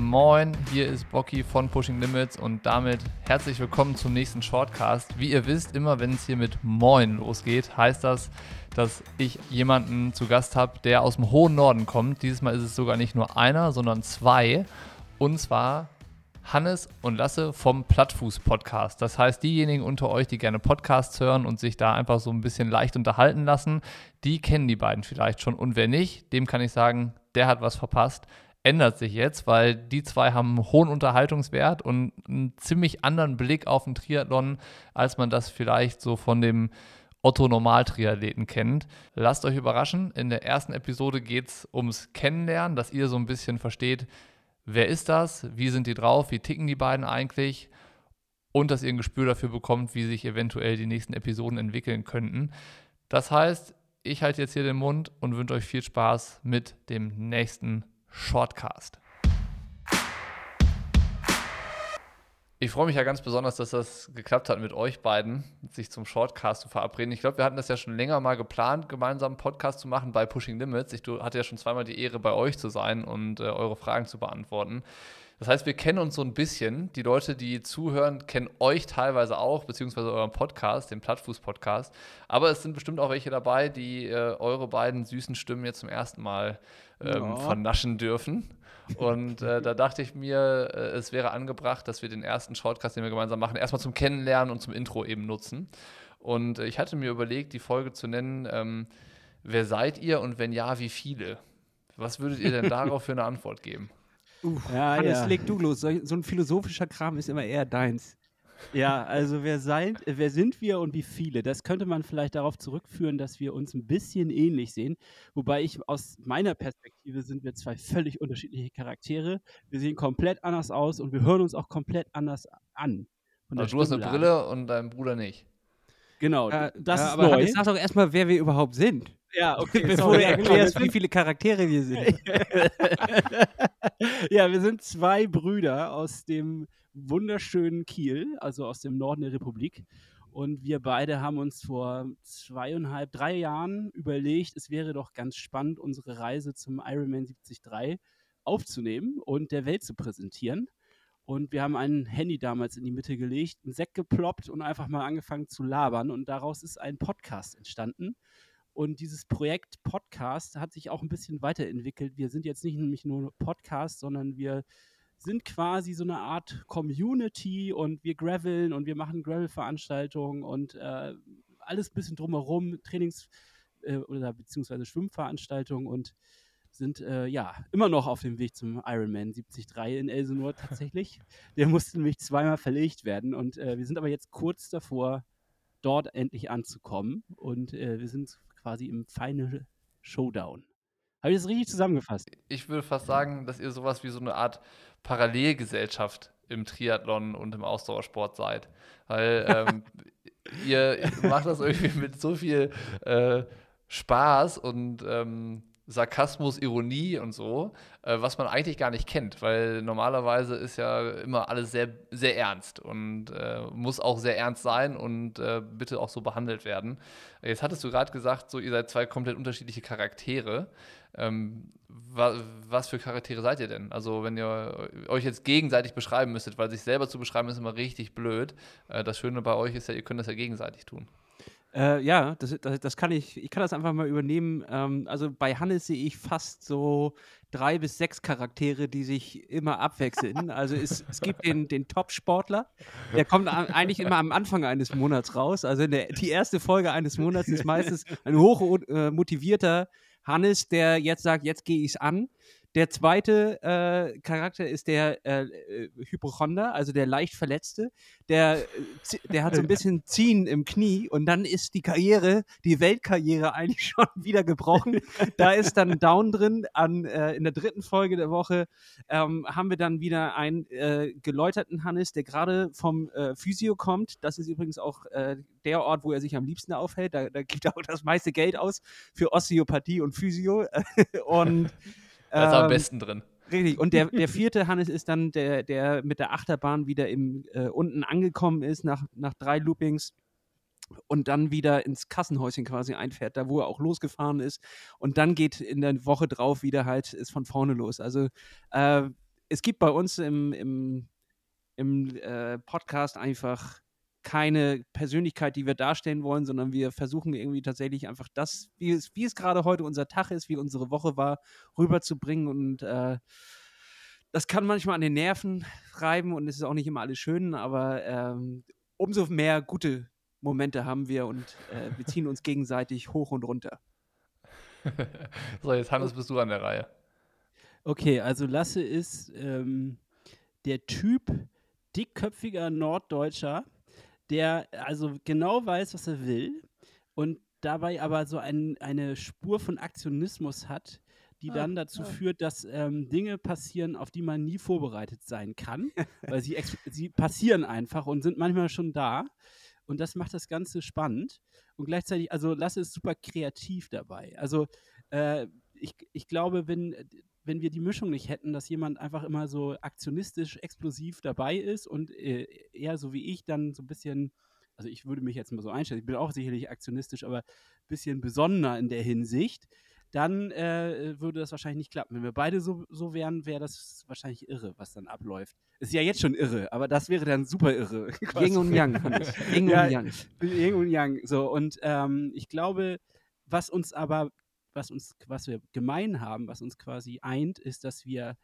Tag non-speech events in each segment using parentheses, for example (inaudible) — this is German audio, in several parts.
Moin, hier ist Bocky von Pushing Limits und damit herzlich willkommen zum nächsten Shortcast. Wie ihr wisst, immer wenn es hier mit Moin losgeht, heißt das, dass ich jemanden zu Gast habe, der aus dem hohen Norden kommt. Dieses Mal ist es sogar nicht nur einer, sondern zwei. Und zwar Hannes und Lasse vom Plattfuß Podcast. Das heißt, diejenigen unter euch, die gerne Podcasts hören und sich da einfach so ein bisschen leicht unterhalten lassen, die kennen die beiden vielleicht schon. Und wer nicht, dem kann ich sagen, der hat was verpasst. Ändert sich jetzt, weil die zwei haben einen hohen Unterhaltungswert und einen ziemlich anderen Blick auf den Triathlon, als man das vielleicht so von dem Otto-Normal-Triathleten kennt. Lasst euch überraschen. In der ersten Episode geht es ums Kennenlernen, dass ihr so ein bisschen versteht, wer ist das, wie sind die drauf, wie ticken die beiden eigentlich und dass ihr ein Gespür dafür bekommt, wie sich eventuell die nächsten Episoden entwickeln könnten. Das heißt, ich halte jetzt hier den Mund und wünsche euch viel Spaß mit dem nächsten Shortcast. Ich freue mich ja ganz besonders, dass das geklappt hat mit euch beiden, sich zum Shortcast zu verabreden. Ich glaube, wir hatten das ja schon länger mal geplant, gemeinsam einen Podcast zu machen bei Pushing Limits. Ich hatte ja schon zweimal die Ehre, bei euch zu sein und äh, eure Fragen zu beantworten. Das heißt, wir kennen uns so ein bisschen. Die Leute, die zuhören, kennen euch teilweise auch, beziehungsweise euren Podcast, den Plattfuß-Podcast. Aber es sind bestimmt auch welche dabei, die äh, eure beiden süßen Stimmen jetzt zum ersten Mal ähm, ja. vernaschen dürfen. Und äh, da dachte ich mir, äh, es wäre angebracht, dass wir den ersten Shortcast, den wir gemeinsam machen, erstmal zum Kennenlernen und zum Intro eben nutzen. Und äh, ich hatte mir überlegt, die Folge zu nennen, ähm, wer seid ihr und wenn ja, wie viele? Was würdet ihr denn (laughs) darauf für eine Antwort geben? Uh, ja, Hannes, ja. leg du los. So, so ein philosophischer Kram ist immer eher deins. Ja, also wer, sein, wer sind wir und wie viele? Das könnte man vielleicht darauf zurückführen, dass wir uns ein bisschen ähnlich sehen. Wobei ich aus meiner Perspektive sind wir zwei völlig unterschiedliche Charaktere. Wir sehen komplett anders aus und wir hören uns auch komplett anders an. Also du hast eine Brille und dein Bruder nicht. Genau, äh, das ja, ist aber neu. Sag doch erstmal, wer wir überhaupt sind. Ja, okay. (laughs) Bevor du erklärst, wie (laughs) viele Charaktere wir sind. (laughs) ja, wir sind zwei Brüder aus dem wunderschönen Kiel, also aus dem Norden der Republik. Und wir beide haben uns vor zweieinhalb, drei Jahren überlegt, es wäre doch ganz spannend, unsere Reise zum Ironman 73 aufzunehmen und der Welt zu präsentieren. Und wir haben ein Handy damals in die Mitte gelegt, einen Sekt geploppt und einfach mal angefangen zu labern. Und daraus ist ein Podcast entstanden. Und dieses Projekt Podcast hat sich auch ein bisschen weiterentwickelt. Wir sind jetzt nicht nämlich nur Podcast, sondern wir sind quasi so eine Art Community und wir graveln und wir machen Gravel-Veranstaltungen und äh, alles ein bisschen drumherum, Trainings- äh, oder beziehungsweise Schwimmveranstaltungen und sind äh, ja immer noch auf dem Weg zum Ironman 73 in Elsenor tatsächlich. (laughs) Der musste nämlich zweimal verlegt werden und äh, wir sind aber jetzt kurz davor, dort endlich anzukommen und äh, wir sind quasi im Final Showdown. Habe ich das richtig zusammengefasst? Ich würde fast sagen, dass ihr sowas wie so eine Art Parallelgesellschaft im Triathlon und im Ausdauersport seid. Weil ähm, (laughs) ihr macht das irgendwie mit so viel äh, Spaß und ähm, Sarkasmus, Ironie und so, äh, was man eigentlich gar nicht kennt, weil normalerweise ist ja immer alles sehr, sehr ernst und äh, muss auch sehr ernst sein und äh, bitte auch so behandelt werden. Jetzt hattest du gerade gesagt, so ihr seid zwei komplett unterschiedliche Charaktere. Ähm, wa was für Charaktere seid ihr denn? Also, wenn ihr euch jetzt gegenseitig beschreiben müsstet, weil sich selber zu beschreiben ist immer richtig blöd. Äh, das Schöne bei euch ist ja, ihr könnt das ja gegenseitig tun. Äh, ja, das, das, das, kann ich, ich kann das einfach mal übernehmen. Ähm, also bei Hannes sehe ich fast so drei bis sechs Charaktere, die sich immer abwechseln. Also es, es gibt den, den Top-Sportler, der kommt eigentlich immer am Anfang eines Monats raus. Also der, die erste Folge eines Monats ist meistens ein hoch äh, Hannes, der jetzt sagt, jetzt gehe ich es an. Der zweite äh, Charakter ist der äh, äh, Hypochonder, also der leicht Verletzte. Der, äh, der hat so ein (laughs) bisschen Ziehen im Knie und dann ist die Karriere, die Weltkarriere (laughs) eigentlich schon wieder gebrochen. da ist dann Down drin. An, äh, in der dritten Folge der Woche ähm, haben wir dann wieder einen äh, geläuterten Hannes, der gerade vom Physio kommt. Das ist übrigens auch der Ort, wo er sich am liebsten aufhält. Da, da gibt er (laughs) auch das meiste Geld aus für Osteopathie und Physio. und da ist ähm, am besten drin. Richtig. Und der, der (laughs) vierte Hannes ist dann der, der mit der Achterbahn wieder im, äh, unten angekommen ist nach, nach drei Loopings und dann wieder ins Kassenhäuschen quasi einfährt, da wo er auch losgefahren ist. Und dann geht in der Woche drauf wieder halt, ist von vorne los. Also äh, es gibt bei uns im, im, im äh, Podcast einfach keine Persönlichkeit, die wir darstellen wollen, sondern wir versuchen irgendwie tatsächlich einfach das, wie es, wie es gerade heute unser Tag ist, wie unsere Woche war, rüberzubringen. Und äh, das kann manchmal an den Nerven reiben und es ist auch nicht immer alles schön, aber ähm, umso mehr gute Momente haben wir und äh, wir ziehen uns gegenseitig hoch und runter. (laughs) so, jetzt Hannes, bist du an der Reihe. Okay, also Lasse ist ähm, der Typ dickköpfiger Norddeutscher, der also genau weiß, was er will und dabei aber so ein, eine Spur von Aktionismus hat, die ah, dann dazu ah. führt, dass ähm, Dinge passieren, auf die man nie vorbereitet sein kann, (laughs) weil sie, sie passieren einfach und sind manchmal schon da. Und das macht das Ganze spannend. Und gleichzeitig, also Lasse ist super kreativ dabei. Also äh, ich, ich glaube, wenn wenn wir die Mischung nicht hätten, dass jemand einfach immer so aktionistisch, explosiv dabei ist und äh, eher so wie ich dann so ein bisschen, also ich würde mich jetzt mal so einstellen, ich bin auch sicherlich aktionistisch, aber ein bisschen besonderer in der Hinsicht, dann äh, würde das wahrscheinlich nicht klappen. Wenn wir beide so, so wären, wäre das wahrscheinlich irre, was dann abläuft. Ist ja jetzt schon irre, aber das wäre dann super irre. (laughs) Yin und Yang. Yin ja, und Yang. Yin und Yang. So, und ähm, ich glaube, was uns aber was uns, was wir gemein haben, was uns quasi eint, ist, dass wir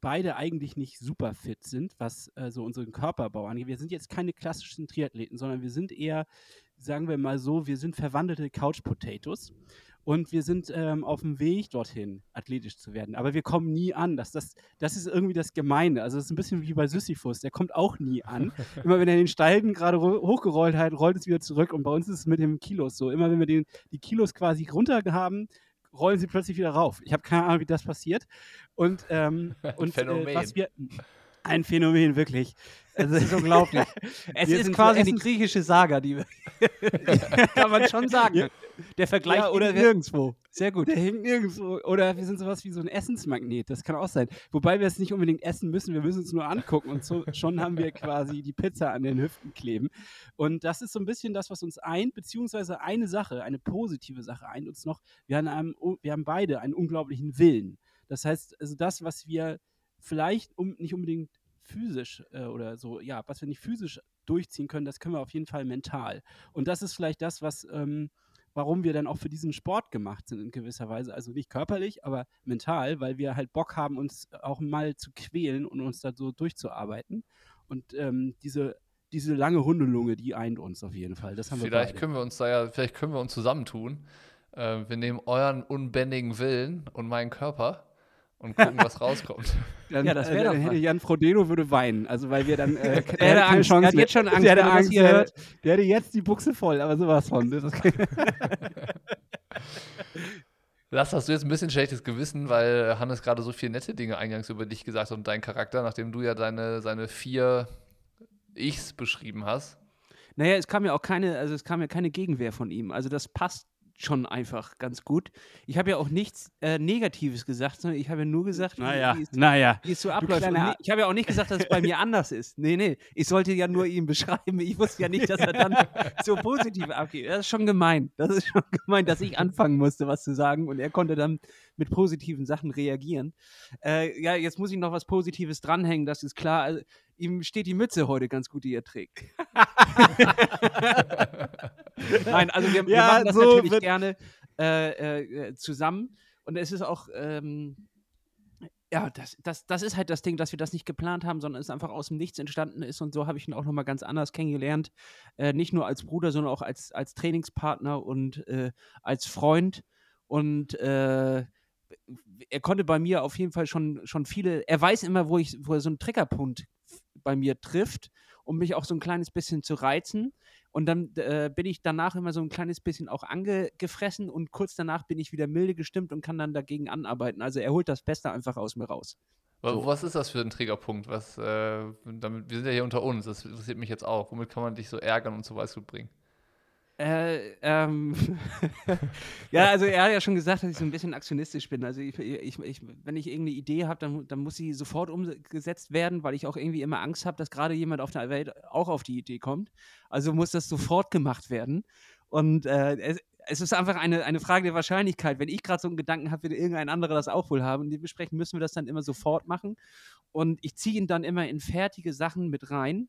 beide eigentlich nicht super fit sind, was äh, so unseren Körperbau angeht. Wir sind jetzt keine klassischen Triathleten, sondern wir sind eher, sagen wir mal so, wir sind verwandelte Couch Potatoes. Und wir sind ähm, auf dem Weg dorthin, athletisch zu werden. Aber wir kommen nie an. Das, das, das ist irgendwie das Gemeine. Also, es ist ein bisschen wie bei Sisyphus. Der kommt auch nie an. (laughs) Immer wenn er den Steigen gerade hochgerollt hat, rollt es wieder zurück. Und bei uns ist es mit den Kilos so. Immer wenn wir den, die Kilos quasi runter haben, rollen sie plötzlich wieder rauf. Ich habe keine Ahnung, wie das passiert. Und, ähm, (laughs) und Phänomen. Äh, was wir. Ein Phänomen, wirklich. Es ist unglaublich. (laughs) es ist quasi so die griechische Saga, die (laughs) kann man schon sagen. Der Vergleich ja, oder nirgendwo. Sehr gut. Der hängt nirgendwo. Oder wir sind sowas wie so ein Essensmagnet. Das kann auch sein. Wobei wir es nicht unbedingt essen müssen. Wir müssen es nur angucken. Und so, (laughs) schon haben wir quasi die Pizza an den Hüften kleben. Und das ist so ein bisschen das, was uns eint. Beziehungsweise eine Sache, eine positive Sache eint uns noch. Wir haben, einem, wir haben beide einen unglaublichen Willen. Das heißt, also das, was wir vielleicht um, nicht unbedingt physisch äh, oder so, ja, was wir nicht physisch durchziehen können, das können wir auf jeden Fall mental. Und das ist vielleicht das, was, ähm, warum wir dann auch für diesen Sport gemacht sind in gewisser Weise. Also nicht körperlich, aber mental, weil wir halt Bock haben, uns auch mal zu quälen und uns da so durchzuarbeiten. Und ähm, diese diese lange Hundelunge, die eint uns auf jeden Fall. Das haben vielleicht wir können wir uns da ja, vielleicht können wir uns zusammentun. Äh, wir nehmen euren unbändigen Willen und meinen Körper und gucken, was rauskommt. (laughs) Dann, ja, das wäre äh, dann hätte Jan Frodeno würde weinen, also weil wir dann äh, (laughs) der hätte Angst, Chance, der hat jetzt schon Angst, der hätte Angst, der, hört. der hätte jetzt die Buchse voll, aber sowas von. (laughs) Lass, hast du jetzt ein bisschen schlechtes Gewissen, weil Hannes gerade so viele nette Dinge eingangs über dich gesagt hat und deinen Charakter, nachdem du ja deine, seine vier Ichs beschrieben hast. Naja, es kam ja auch keine, also es kam ja keine Gegenwehr von ihm. Also das passt schon einfach ganz gut. Ich habe ja auch nichts äh, Negatives gesagt, sondern ich habe ja nur gesagt, naja, wie, es, naja. wie es so abläuft. ich habe ja auch nicht gesagt, dass es bei mir anders ist. Nee, nee. Ich sollte ja nur ihm beschreiben. Ich wusste ja nicht, dass er dann (laughs) so positiv abgeht. Das ist schon gemein. Das ist schon gemein, dass ich anfangen musste, was zu sagen. Und er konnte dann mit positiven Sachen reagieren. Äh, ja, jetzt muss ich noch was Positives dranhängen, das ist klar. Also, ihm steht die Mütze heute ganz gut, die er trägt. (laughs) (laughs) (laughs) Nein, also wir, wir machen das so natürlich gerne äh, äh, zusammen. Und es ist auch, ähm, ja, das, das, das ist halt das Ding, dass wir das nicht geplant haben, sondern es einfach aus dem Nichts entstanden ist. Und so habe ich ihn auch nochmal ganz anders kennengelernt. Äh, nicht nur als Bruder, sondern auch als, als Trainingspartner und äh, als Freund. Und äh, er konnte bei mir auf jeden Fall schon, schon viele, er weiß immer, wo, ich, wo er so einen Triggerpunkt bei mir trifft, um mich auch so ein kleines bisschen zu reizen. Und dann äh, bin ich danach immer so ein kleines bisschen auch angefressen und kurz danach bin ich wieder milde gestimmt und kann dann dagegen anarbeiten. Also er holt das Beste einfach aus mir raus. So. Was ist das für ein Triggerpunkt? Was, äh, damit, wir sind ja hier unter uns, das interessiert mich jetzt auch. Womit kann man dich so ärgern und so Weißglut bringen? Äh, ähm, (laughs) ja, also er hat ja schon gesagt, dass ich so ein bisschen aktionistisch bin. Also ich, ich, ich, wenn ich irgendeine Idee habe, dann, dann muss sie sofort umgesetzt werden, weil ich auch irgendwie immer Angst habe, dass gerade jemand auf der Welt auch auf die Idee kommt. Also muss das sofort gemacht werden. Und äh, es, es ist einfach eine, eine Frage der Wahrscheinlichkeit. Wenn ich gerade so einen Gedanken habe, wird irgendein anderer das auch wohl haben. Und dementsprechend müssen wir das dann immer sofort machen. Und ich ziehe ihn dann immer in fertige Sachen mit rein.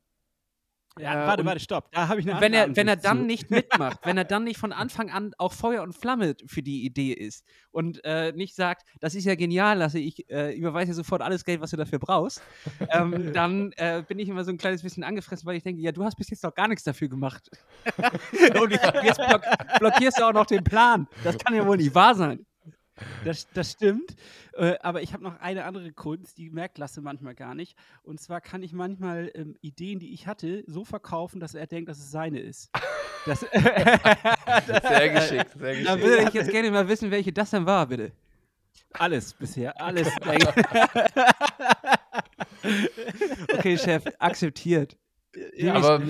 Ja, Äh, warte, warte, stopp. Da habe ich eine wenn er, wenn er dann zu. nicht mitmacht, wenn er dann nicht von (laughs) Anfang an auch Feuer und Flamme für die Idee ist und äh, nicht sagt, das ist ja genial, Lasse, ich äh, überweise sofort alles Geld, was du dafür brauchst, ähm, (laughs) dann äh, bin ich immer so ein kleines bisschen angefressen, weil ich denke, ja, du hast bis jetzt noch gar nichts dafür gemacht. (laughs) und jetzt block blockierst du auch noch den Plan. Das kann ja wohl nicht wahr sein. Das, das stimmt. Äh, aber ich habe noch eine andere Kunst, die merkt Lasse manchmal gar nicht. Und zwar kann ich manchmal ähm, Ideen, die ich hatte, so verkaufen, dass er denkt, dass es seine ist. Das, (laughs) Sehr geschickt, sehr Da geschickt. würde ich jetzt gerne mal wissen, welche das denn war, bitte. alles bisher, alles. (laughs) Okay, Chef, akzeptiert. Ja, Aber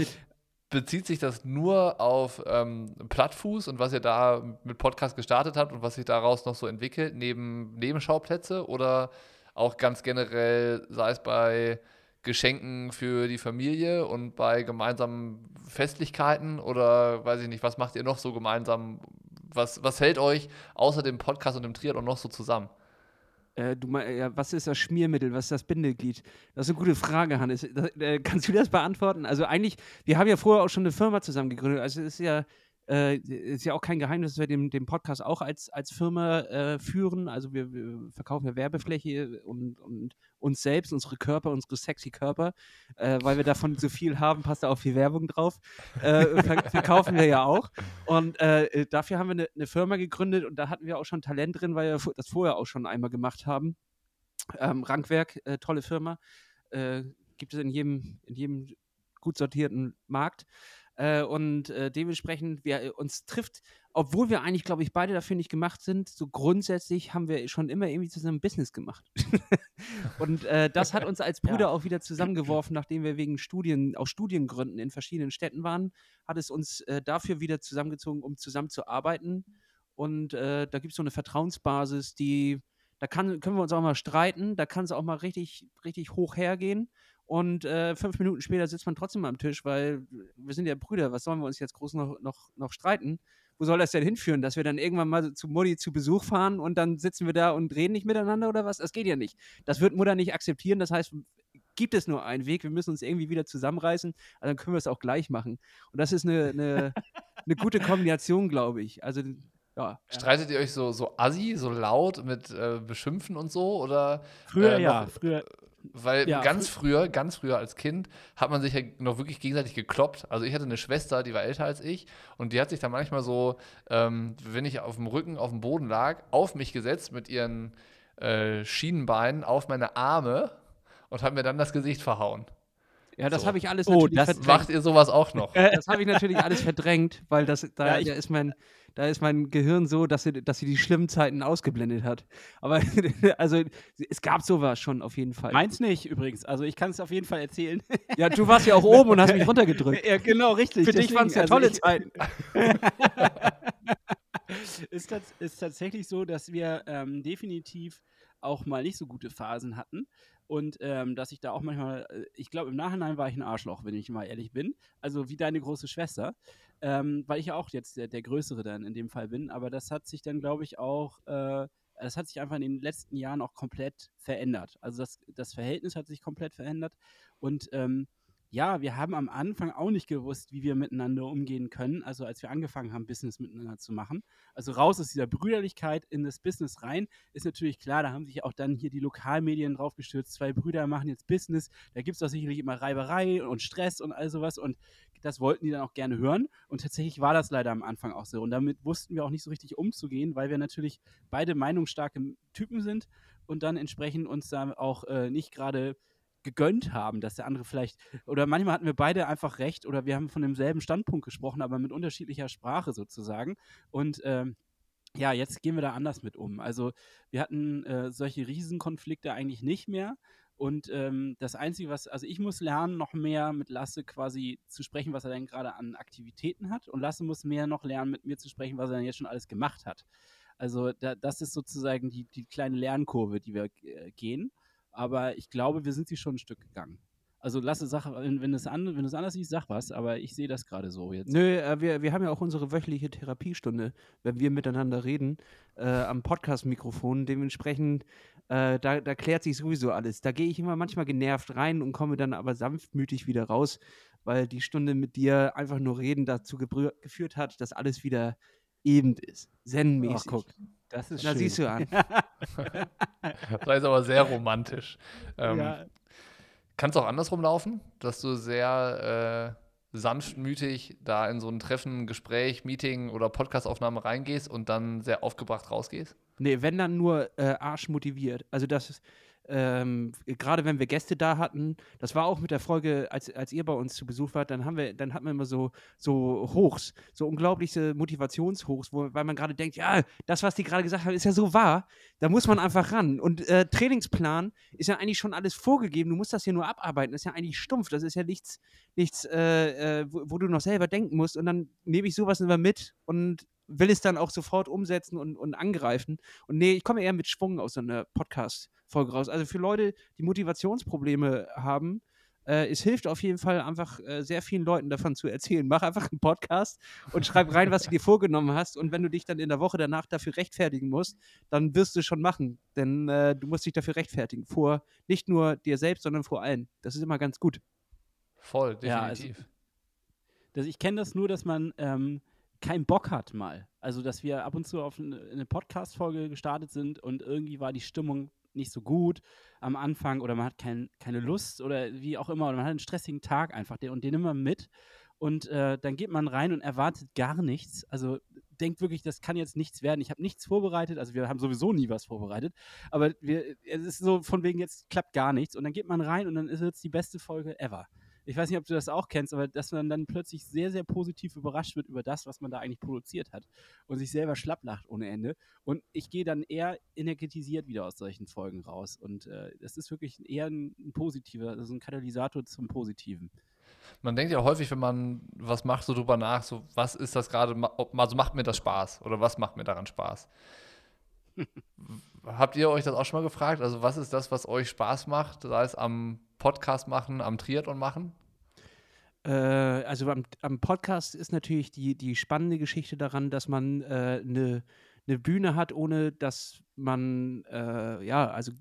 bezieht sich das nur auf ähm, Plattfuß und was ihr da mit Podcast gestartet habt und was sich daraus noch so entwickelt, neben Nebenschauplätze oder auch ganz generell, sei es bei Geschenken für die Familie und bei gemeinsamen Festlichkeiten oder weiß ich nicht, was macht ihr noch so gemeinsam? Was, was hält euch außer dem Podcast und dem Triathlon noch so zusammen? Äh, du mein, ja, was ist das Schmiermittel? Was ist das Bindeglied? Das ist eine gute Frage, Hannes. Das, äh, kannst du das beantworten? Also eigentlich, wir haben ja vorher auch schon eine Firma zusammen gegründet. Also es ist ja, äh, ist ja auch kein Geheimnis, dass wir den, den Podcast auch als, als Firma äh, führen. Also wir, wir verkaufen ja Werbefläche und, und uns selbst, unsere Körper, unsere sexy Körper, äh, weil wir davon so viel haben, passt da auch viel Werbung drauf. Äh, ver verkaufen wir ja auch. Und äh, dafür haben wir eine, eine Firma gegründet und da hatten wir auch schon Talent drin, weil wir das vorher auch schon einmal gemacht haben. Ähm, Rankwerk, äh, tolle Firma. Äh, gibt es in jedem, in jedem gut sortierten Markt. Äh, und äh, dementsprechend, wir, äh, uns trifft, obwohl wir eigentlich, glaube ich, beide dafür nicht gemacht sind, so grundsätzlich haben wir schon immer irgendwie zusammen Business gemacht. (laughs) und äh, das hat uns als Brüder (laughs) Ja. auch wieder zusammengeworfen, nachdem wir wegen Studien, aus Studiengründen in verschiedenen Städten waren, hat es uns äh, dafür wieder zusammengezogen, um zusammen zu arbeiten. Und äh, da gibt es so eine Vertrauensbasis, die, da kann, können wir uns auch mal streiten, da kann es auch mal richtig, richtig hoch hergehen. Und äh, fünf Minuten später sitzt man trotzdem am Tisch, weil wir sind ja Brüder, was sollen wir uns jetzt groß noch, noch, noch streiten? Wo soll das denn hinführen, dass wir dann irgendwann mal zu Mutti zu Besuch fahren und dann sitzen wir da und reden nicht miteinander oder was? Das geht ja nicht. Das wird Mutter nicht akzeptieren. Das heißt, gibt es nur einen Weg. Wir müssen uns irgendwie wieder zusammenreißen. Also dann können wir es auch gleich machen. Und das ist eine, eine, (laughs) eine gute Kombination, glaube ich. Also, ja. Streitet ihr euch so, so assi, so laut mit äh, Beschimpfen und so? Oder früher äh, ja, noch- früher. Weil Ja, ganz früher, ganz früher als Kind hat man sich ja noch wirklich gegenseitig gekloppt. Also ich hatte eine Schwester, die war älter als ich und die hat sich dann manchmal so, ähm, wenn ich auf dem Rücken auf dem Boden lag, auf mich gesetzt mit ihren äh, Schienenbeinen auf meine Arme und hat mir dann das Gesicht verhauen. Ja, das So. habe ich alles Oh, natürlich das verdrängt. Macht ihr sowas auch noch? (laughs) Das habe ich natürlich alles verdrängt, weil das, da, Ja, ich- da, ist mein, da ist mein Gehirn so, dass sie, dass sie die schlimmen Zeiten ausgeblendet hat. Aber (laughs) also es gab sowas schon auf jeden Fall. Meins nicht übrigens. Also ich kann es auf jeden Fall erzählen. ja, du warst ja auch (laughs) oben und hast mich runtergedrückt. ja, genau, richtig. Für dich Deswegen, waren es ja also tolle ich- Zeiten. (laughs) ist, tats ist tatsächlich so, dass wir ähm, definitiv auch mal nicht so gute Phasen hatten. Und ähm, dass ich da auch manchmal, äh, ich glaube, im Nachhinein war ich ein Arschloch, wenn ich mal ehrlich bin. Also wie deine große Schwester. Ähm, weil ich ja auch jetzt der, der Größere dann in dem Fall bin. Aber das hat sich dann, glaube ich, auch, äh, das hat sich einfach in den letzten Jahren auch komplett verändert. Also das, das Verhältnis hat sich komplett verändert. Und ähm, ja, wir haben am Anfang auch nicht gewusst, wie wir miteinander umgehen können. Also als wir angefangen haben, Business miteinander zu machen. Also raus aus dieser Brüderlichkeit in das Business rein, ist natürlich klar, da haben sich auch dann hier die Lokalmedien draufgestürzt. Zwei Brüder machen jetzt Business. Da gibt es doch sicherlich immer Reiberei und Stress und all sowas. Und das wollten die dann auch gerne hören. Und tatsächlich war das leider am Anfang auch so. Und damit wussten wir auch nicht so richtig umzugehen, weil wir natürlich beide meinungsstarke Typen sind und dann entsprechend uns da auch äh, nicht gerade gegönnt haben, dass der andere vielleicht, oder manchmal hatten wir beide einfach recht oder wir haben von demselben Standpunkt gesprochen, aber mit unterschiedlicher Sprache sozusagen. Und ähm, ja, jetzt gehen wir da anders mit um. Also wir hatten äh, solche Riesenkonflikte eigentlich nicht mehr. Und ähm, das Einzige, was, also ich muss lernen, noch mehr mit Lasse quasi zu sprechen, was er denn gerade an Aktivitäten hat. Und Lasse muss mehr noch lernen, mit mir zu sprechen, was er denn jetzt schon alles gemacht hat. Also da, das ist sozusagen die, die kleine Lernkurve, die wir äh, gehen. Aber ich glaube, wir sind sie schon ein Stück gegangen. Also lass es, sag, wenn, wenn, es an, du anders siehst, sag was, aber ich sehe das gerade so jetzt. Nö, äh, wir, wir haben ja auch unsere wöchentliche Therapiestunde, wenn wir miteinander reden, äh, am Podcast-Mikrofon. Dementsprechend, äh, da, da klärt sich sowieso alles. Da gehe ich immer manchmal genervt rein und komme dann aber sanftmütig wieder raus, weil die Stunde mit dir einfach nur reden dazu geführt hat, dass alles wieder eben ist. Zen-mäßig. Ach, guck, das ist Da schön. siehst du an. (laughs) Das ist aber sehr romantisch. Ähm, ja, Kann es auch andersrum laufen, dass du sehr äh, sanftmütig da in so ein Treffen, Gespräch, Meeting oder Podcastaufnahme reingehst und dann sehr aufgebracht rausgehst? Nee, wenn dann nur äh, Arsch motiviert. Also das ist, ähm, gerade wenn wir Gäste da hatten, das war auch mit der Folge, als, als ihr bei uns zu Besuch wart, dann haben wir, dann hatten wir immer so, so Hochs, so unglaubliche Motivationshochs, wo, weil man gerade denkt, ja, das, was die gerade gesagt haben, ist ja so wahr, da muss man einfach ran. Und äh, Trainingsplan ist ja eigentlich schon alles vorgegeben, du musst das hier nur abarbeiten, das ist ja eigentlich stumpf, das ist ja nichts, nichts, äh, äh, wo, wo du noch selber denken musst. Und dann nehme ich sowas immer mit und will es dann auch sofort umsetzen und, und angreifen. Und nee, ich komme eher mit Schwung aus so einer Podcast-Folge raus. Also für Leute, die Motivationsprobleme haben, äh, es hilft auf jeden Fall einfach äh, sehr vielen Leuten davon zu erzählen. Mach einfach einen Podcast und schreib rein, was du dir vorgenommen hast. Und wenn du dich dann in der Woche danach dafür rechtfertigen musst, dann wirst du es schon machen. Denn äh, du musst dich dafür rechtfertigen. Vor nicht nur dir selbst, sondern vor allen. Das ist immer ganz gut. Voll, Ja, also- definitiv. das, ich kenne das nur, dass man ähm, keinen Bock hat mal. Also, dass wir ab und zu auf eine, Podcast-Folge gestartet sind und irgendwie war die Stimmung nicht so gut am Anfang oder man hat kein, keine Lust oder wie auch immer oder man hat einen stressigen Tag einfach und den immer mit und äh, dann geht man rein und erwartet gar nichts. Also denkt wirklich, das kann jetzt nichts werden. Ich habe nichts vorbereitet, also wir haben sowieso nie was vorbereitet, aber wir, es ist so von wegen jetzt klappt gar nichts und dann geht man rein und dann ist es die beste Folge ever. Ich weiß nicht, ob du das auch kennst, aber dass man dann plötzlich sehr, sehr positiv überrascht wird über das, was man da eigentlich produziert hat und sich selber schlapplacht ohne Ende. Und ich gehe dann eher energetisiert wieder aus solchen Folgen raus. Und äh, das ist wirklich eher ein, ein positiver, also ein Katalysator zum Positiven. Man denkt ja häufig, wenn man was macht, so drüber nach, so was ist das gerade, also macht mir das Spaß oder was macht mir daran Spaß? (laughs) Habt ihr euch das auch schon mal gefragt? Also was ist das, was euch Spaß macht, sei es am Podcast machen, am Triathlon machen? Äh, also am, am Podcast ist natürlich die, die spannende Geschichte daran, dass man eine äh, ne- ne Bühne hat, ohne dass man, äh, ja, also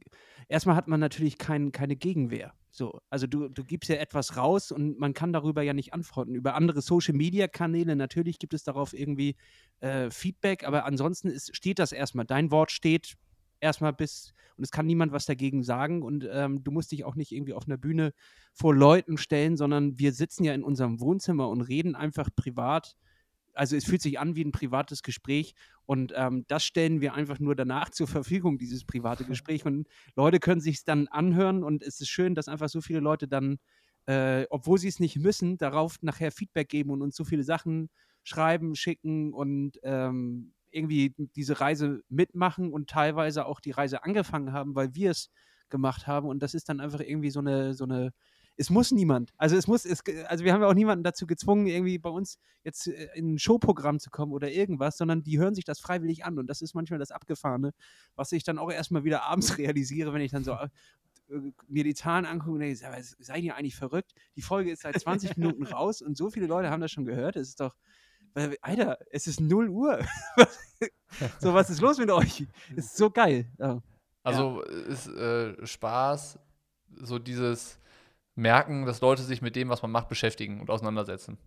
erstmal hat man natürlich kein, keine Gegenwehr. So, also du, du gibst ja etwas raus und man kann darüber ja nicht antworten. Über andere Social-Media-Kanäle natürlich gibt es darauf irgendwie äh, Feedback, aber ansonsten ist, steht das erstmal. Dein Wort steht erstmal bis, und es kann niemand was dagegen sagen und ähm, du musst dich auch nicht irgendwie auf einer Bühne vor Leuten stellen, sondern wir sitzen ja in unserem Wohnzimmer und reden einfach privat. Also es fühlt sich an wie ein privates Gespräch und ähm, das stellen wir einfach nur danach zur Verfügung, dieses private (laughs) Gespräch. Und Leute können sich dann anhören und es ist schön, dass einfach so viele Leute dann, äh, obwohl sie es nicht müssen, darauf nachher Feedback geben und uns so viele Sachen schreiben, schicken und ähm, irgendwie diese Reise mitmachen und teilweise auch die Reise angefangen haben, weil wir es gemacht haben. Und das ist dann einfach irgendwie so eine, so eine, es muss niemand. Also es muss, es, also wir haben ja auch niemanden dazu gezwungen, irgendwie bei uns jetzt äh, in ein Showprogramm zu kommen oder irgendwas, sondern die hören sich das freiwillig an. Und das ist manchmal das Abgefahrene, was ich dann auch erstmal wieder (laughs) abends realisiere, wenn ich dann so äh, mir die Zahlen angucke und denke, seid ihr eigentlich verrückt? Die Folge ist seit 20 Minuten raus und so viele Leute haben das schon gehört. Es ist doch, Alter, es ist 0 Uhr. (laughs) so, was ist los mit euch? Es (laughs) ist so geil. Ja. Also ist äh, Spaß, so dieses Merken, dass Leute sich mit dem, was man macht, beschäftigen und auseinandersetzen.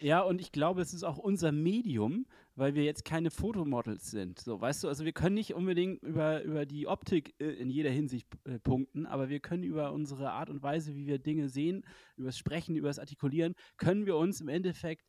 Ja, und ich glaube, es ist auch unser Medium, weil wir jetzt keine Fotomodels sind. So, weißt du, also wir können nicht unbedingt über, über die Optik äh, in jeder Hinsicht äh, punkten, aber wir können über unsere Art und Weise, wie wir Dinge sehen, übers Sprechen, übers Artikulieren, können wir uns im Endeffekt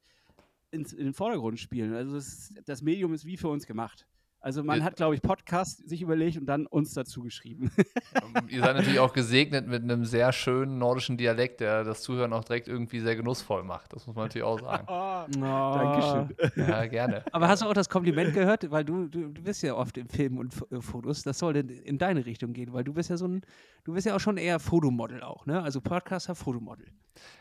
ins, in den Vordergrund spielen. Also das, das Medium ist wie für uns gemacht. Also man Ja. hat, glaube ich, Podcast sich überlegt und dann uns dazu geschrieben. Ähm, Ihr seid natürlich auch gesegnet mit einem sehr schönen nordischen Dialekt, der das Zuhören auch direkt irgendwie sehr genussvoll macht. Das muss man natürlich auch sagen. (laughs) Dankeschön. Ja, gerne. Aber hast du auch das Kompliment gehört? Weil du, du, du bist ja oft in Filmen und F- äh, Fotos. Das soll in, in deine Richtung gehen, weil du bist ja so ein, du bist ja auch schon eher Fotomodel auch, ne? Also Podcaster, Fotomodel.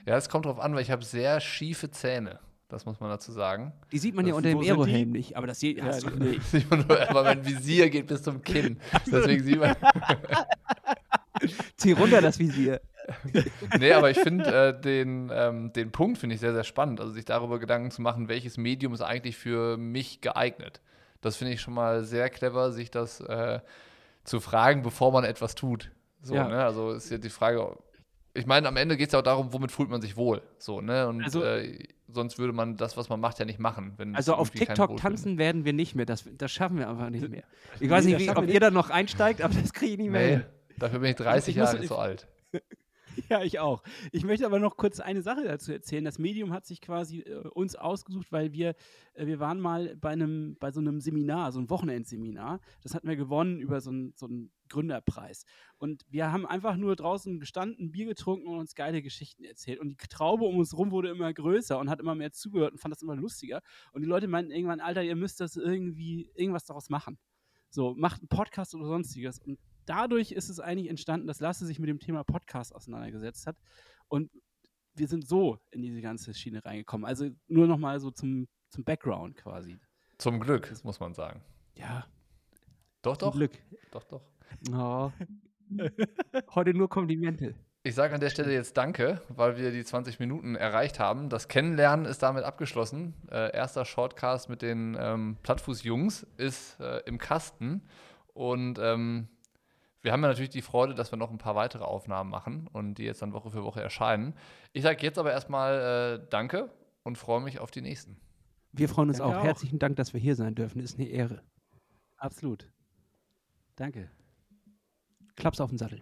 Ja, es kommt drauf an, weil ich habe sehr schiefe Zähne. Das muss man dazu sagen. Die sieht man ja unter dem? Aerohelm nicht, aber das je, Ja, hast du nee. (laughs) Sieht man nur, aber mein Visier geht bis zum Kinn. Deswegen sieht man. (laughs) Zieh runter das Visier. (laughs) nee, aber ich finde äh, den, ähm, den Punkt finde ich sehr, sehr spannend. Also sich darüber Gedanken zu machen, welches Medium ist eigentlich für mich geeignet. Das finde ich schon mal sehr clever, sich das äh, zu fragen, bevor man etwas tut. So, Ja. ne? Also ist ja die Frage, ich meine, am Ende geht es ja auch darum, womit fühlt man sich wohl. So, ne? Und Also- äh, sonst würde man das, was man macht, ja nicht machen. Also auf TikTok tanzen werden wir nicht mehr. Das, das schaffen wir einfach nicht mehr. Ich Nee, weiß nicht, das wie, ob ihr da noch einsteigt, aber das kriege ich nicht mehr Nee, hin. dafür bin ich 30 Ich muss- Jahre zu alt. (laughs) Ja, ich auch. Ich möchte aber noch kurz eine Sache dazu erzählen. Das Medium hat sich quasi äh, uns ausgesucht, weil wir, äh, wir waren mal bei einem, bei so einem Seminar, so einem Wochenendseminar. Das hatten wir gewonnen über so einen, so einen Gründerpreis. Und wir haben einfach nur draußen gestanden, Bier getrunken und uns geile Geschichten erzählt. Und die Traube um uns rum wurde immer größer und hat immer mehr zugehört und fand das immer lustiger. Und die Leute meinten irgendwann, Alter, ihr müsst das irgendwie, irgendwas daraus machen. So, macht einen Podcast oder sonstiges. Und dadurch ist es eigentlich entstanden, dass Lasse sich mit dem Thema Podcast auseinandergesetzt hat. Und wir sind so in diese ganze Schiene reingekommen. Also nur nochmal so zum, zum Background quasi. Zum Glück, muss man sagen. Ja, Doch, zum doch. Glück. Doch, doch. Oh. Heute nur Komplimente. Ich sage an der Stelle jetzt Danke, weil wir die 20 Minuten erreicht haben. Das Kennenlernen ist damit abgeschlossen. Äh, erster Shortcast mit den ähm, Plattfuß-Jungs ist äh, im Kasten. Und ähm, wir haben ja natürlich die Freude, dass wir noch ein paar weitere Aufnahmen machen und die jetzt dann Woche für Woche erscheinen. Ich sage jetzt aber erstmal äh, Danke und freue mich auf die nächsten. Wir freuen uns auch. auch. Herzlichen Dank, dass wir hier sein dürfen. Ist eine Ehre. Absolut. Danke. Klaps auf den Sattel.